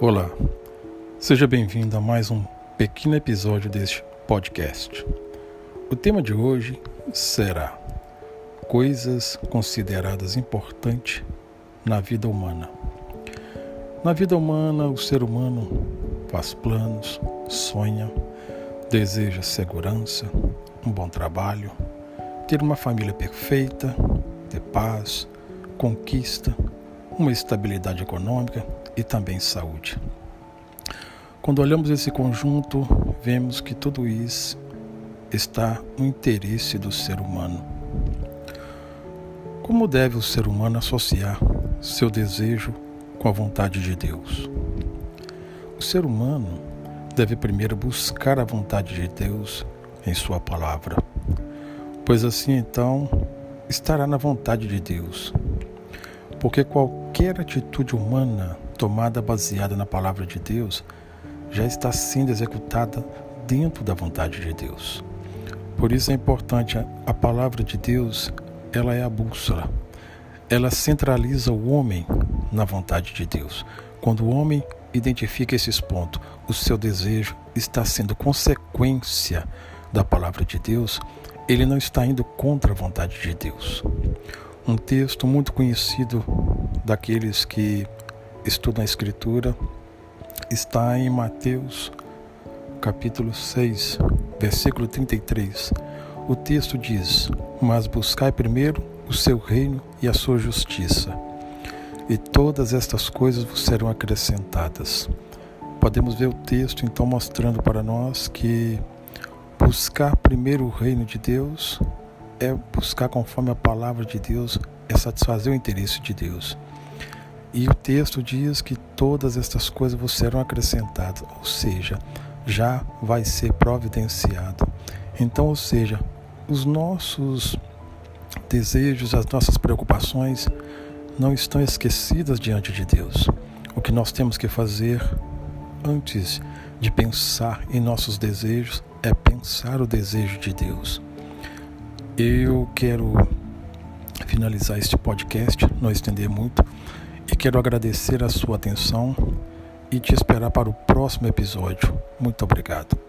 Olá, seja bem-vindo a mais um pequeno episódio deste podcast. O tema de hoje será Coisas consideradas importantes na vida humana. Na vida humana, o ser humano faz planos, sonha, deseja segurança, um bom trabalho, ter uma família perfeita, ter paz, conquista, uma estabilidade econômica e também saúde. Quando olhamos esse conjunto, vemos que tudo isso está no interesse do ser humano. Como deve o ser humano associar seu desejo com a vontade de Deus? O ser humano deve primeiro buscar a vontade de Deus em Sua palavra, pois assim então estará na vontade de Deus. Porque qualquer atitude humana tomada baseada na palavra de Deus já está sendo executada dentro da vontade de Deus. Por isso é importante a palavra de Deus, ela é a bússola. Ela centraliza o homem na vontade de Deus. Quando o homem identifica esses pontos, o seu desejo está sendo consequência da palavra de Deus, ele não está indo contra a vontade de Deus. Um texto muito conhecido daqueles que estudam a Escritura está em Mateus, capítulo 6, versículo 33. O texto diz: Mas buscai primeiro o seu reino e a sua justiça, e todas estas coisas vos serão acrescentadas. Podemos ver o texto então mostrando para nós que buscar primeiro o reino de Deus é buscar conforme a palavra de Deus, é satisfazer o interesse de Deus. E o texto diz que todas estas coisas vos serão acrescentadas, ou seja, já vai ser providenciado. Então, ou seja, os nossos desejos, as nossas preocupações não estão esquecidas diante de Deus. O que nós temos que fazer antes de pensar em nossos desejos é pensar o desejo de Deus. Eu quero finalizar este podcast, não estender muito e quero agradecer a sua atenção e te esperar para o próximo episódio. Muito obrigado.